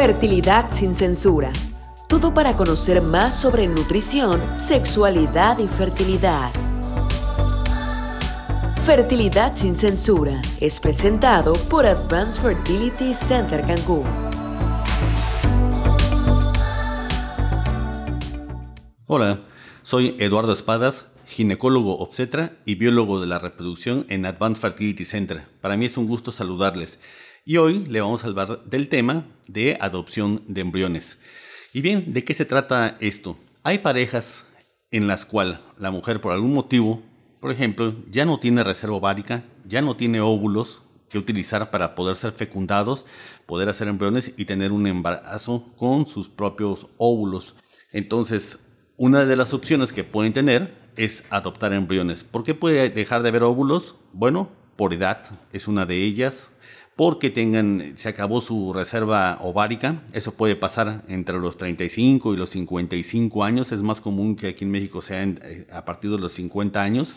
Fertilidad sin censura. Todo para conocer más sobre nutrición, sexualidad y fertilidad. Fertilidad sin censura es presentado por Advanced Fertility Center Cancún. Hola, soy Eduardo Espadas, ginecólogo obstetra y biólogo de la reproducción en Advanced Fertility Center. Para mí es un gusto saludarles. Y hoy le vamos a hablar del tema de adopción de embriones. Y bien, ¿de qué se trata esto? Hay parejas en las cuales la mujer por algún motivo, por ejemplo, ya no tiene reserva ovárica, ya no tiene óvulos que utilizar para poder ser fecundados, poder hacer embriones y tener un embarazo con sus propios óvulos. Entonces, una de las opciones que pueden tener es adoptar embriones. ¿Por qué puede dejar de haber óvulos? Bueno, por edad es una de ellas porque tengan, se acabó su reserva ovárica. Eso puede pasar entre los 35 y los 55 años. Es más común que aquí en México sea eh, a partir de los 50 años.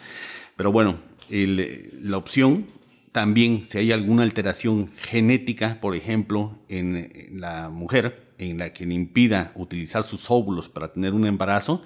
Pero bueno, la opción también, si hay alguna alteración genética, por ejemplo, en, la mujer, en la que le impida utilizar sus óvulos para tener un embarazo,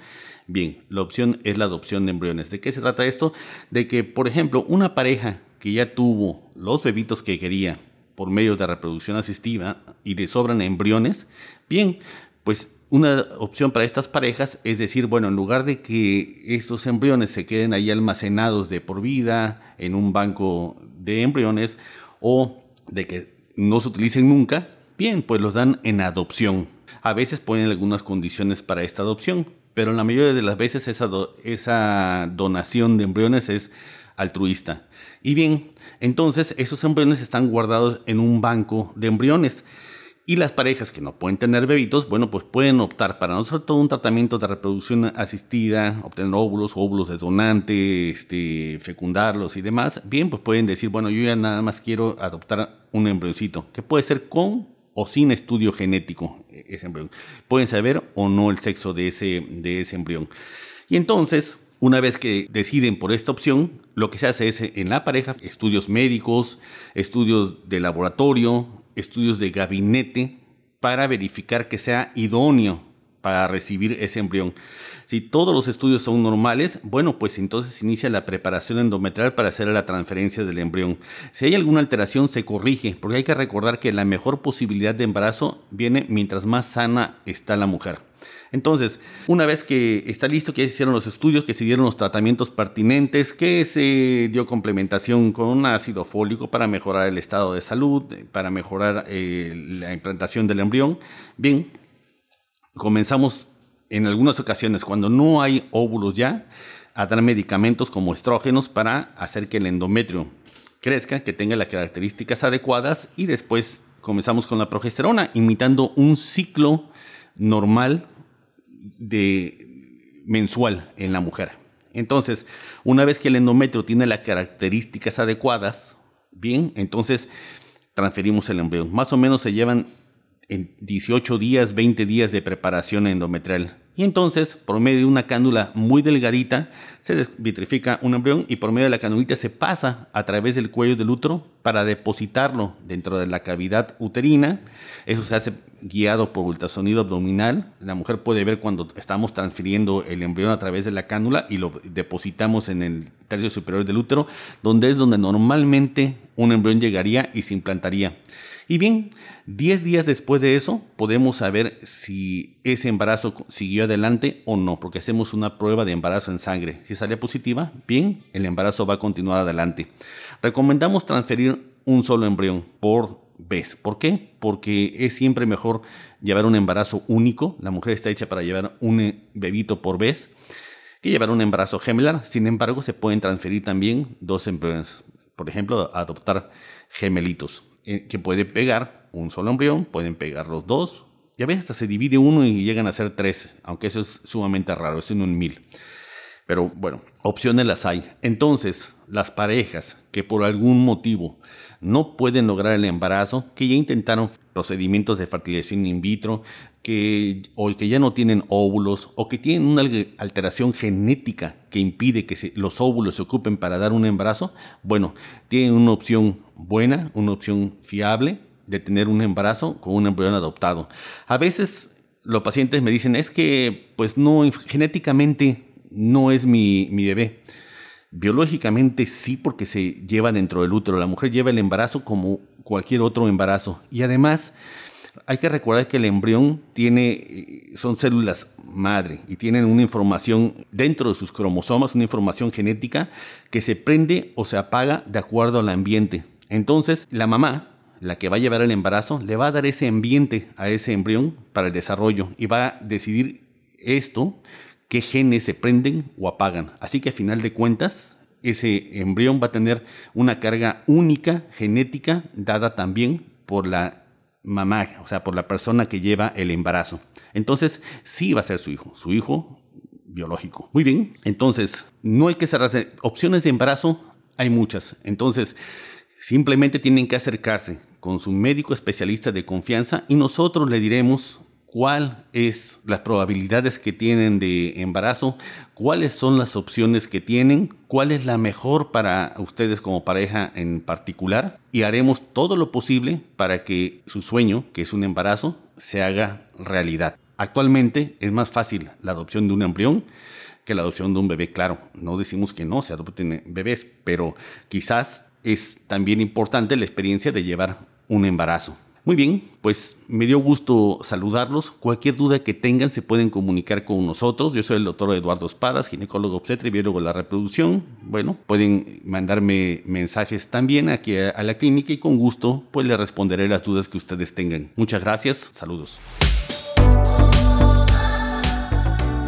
bien, la opción es la adopción de embriones. ¿De qué se trata esto? De que, por ejemplo, una pareja que ya tuvo los bebitos que quería por medio de reproducción asistiva y le sobran embriones, bien, pues una opción para estas parejas es decir, bueno, en lugar de que estos embriones se queden ahí almacenados de por vida en un banco de embriones o de que no se utilicen nunca, bien, pues los dan en adopción. A veces ponen algunas condiciones para esta adopción, pero la mayoría de las veces esa, esa donación de embriones es altruista. Y bien, entonces esos embriones están guardados en un banco de embriones. Y las parejas que no pueden tener bebitos, bueno, pues pueden optar para no solo todo un tratamiento de reproducción asistida, obtener óvulos, óvulos de donante, este, fecundarlos y demás. Bien, pues pueden decir, bueno, yo ya nada más quiero adoptar un embrioncito, que puede ser con o sin estudio genético e-, ese embrión. Pueden saber o no el sexo de ese, de ese embrión. Y entonces, una vez que deciden por esta opción, lo que se hace es en la pareja estudios médicos, estudios de laboratorio, estudios de gabinete para verificar que sea idóneo para recibir ese embrión. Si todos los estudios son normales, bueno, pues entonces inicia la preparación endometrial para hacer la transferencia del embrión. Si hay alguna alteración, se corrige, porque hay que recordar que la mejor posibilidad de embarazo viene mientras más sana está la mujer. Entonces, una vez que está listo, que se hicieron los estudios, que se dieron los tratamientos pertinentes, que se dio complementación con un ácido fólico para mejorar el estado de salud, para mejorar eh, la implantación del embrión, bien, comenzamos en algunas ocasiones, cuando no hay óvulos ya, a dar medicamentos como estrógenos para hacer que el endometrio crezca, que tenga las características adecuadas y después comenzamos con la progesterona, imitando un ciclo normal de mensual en la mujer. Entonces, una vez que el endometrio tiene las características adecuadas, bien, entonces transferimos el embrión. Más o menos se llevan en 18 días, 20 días de preparación endometrial. Y entonces, por medio de una cándula muy delgadita, se vitrifica un embrión y por medio de la cánulita se pasa a través del cuello del útero para depositarlo dentro de la cavidad uterina. Eso se hace guiado por ultrasonido abdominal. La mujer puede ver cuando estamos transfiriendo el embrión a través de la cánula y lo depositamos en el tercio superior del útero, donde es donde normalmente un embrión llegaría y se implantaría. Y bien, 10 días después de eso podemos saber si ese embarazo siguió adelante o no, porque hacemos una prueba de embarazo en sangre. Si sale positiva, bien, el embarazo va a continuar adelante. Recomendamos transferir un solo embrión por vez. ¿Por qué? Porque es siempre mejor llevar un embarazo único. La mujer está hecha para llevar un bebito por vez que llevar un embarazo gemelar. Sin embargo, se pueden transferir también dos embriones. Por ejemplo, adoptar gemelitos. Eh, que puede pegar un solo embrión, pueden pegar los dos, y a veces hasta se divide uno y llegan a ser tres, aunque eso es sumamente raro, es en un mil. Pero bueno, opciones las hay. Entonces, las parejas que por algún motivo no pueden lograr el embarazo, que ya intentaron procedimientos de fertilización in vitro, que, o que ya no tienen óvulos, o que tienen una alteración genética que impide que los óvulos se ocupen para dar un embarazo, bueno, tienen una opción buena, una opción fiable, de tener un embarazo con un embrión adoptado. A veces los pacientes me dicen, es que pues no, genéticamente no es mi, mi bebé. Biológicamente sí, porque se lleva dentro del útero. La mujer lleva el embarazo como cualquier otro embarazo. Y además, hay que recordar que el embrión tiene, eh, son células madre y tienen una información dentro de sus cromosomas, una información genética que se prende o se apaga de acuerdo al ambiente. Entonces, la mamá, la que va a llevar el embarazo, le va a dar ese ambiente a ese embrión para el desarrollo y va a decidir esto, qué genes se prenden o apagan. Así que a final de cuentas, ese embrión va a tener una carga única genética dada también por la mamá, o sea, por la persona que lleva el embarazo. Entonces, sí va a ser su hijo, su hijo biológico. Muy bien, entonces, no hay que cerrarse. Opciones de embarazo hay muchas. Entonces, simplemente tienen que acercarse con su médico especialista de confianza y nosotros le diremos cuál es las probabilidades que tienen de embarazo, cuáles son las opciones que tienen, cuál es la mejor para ustedes como pareja en particular y haremos todo lo posible para que su sueño, que es un embarazo, se haga realidad. Actualmente es más fácil la adopción de un embrión que la adopción de un bebé, claro, no decimos que no se adopten bebés, pero quizás es también importante la experiencia de llevar un embarazo. Muy bien, pues me dio gusto saludarlos. Cualquier duda que tengan se pueden comunicar con nosotros. Yo soy el doctor Eduardo Espadas, ginecólogo obstetra y biólogo de la reproducción. Bueno, pueden mandarme mensajes también aquí a, la clínica y con gusto pues les responderé las dudas que ustedes tengan. Muchas gracias, saludos.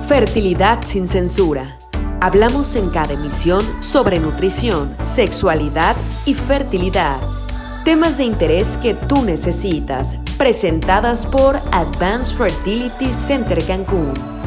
Fertilidad sin censura. Hablamos en cada emisión sobre nutrición, sexualidad y fertilidad Temas de interés que tú necesitas, presentadas por Advanced Fertility Center Cancún.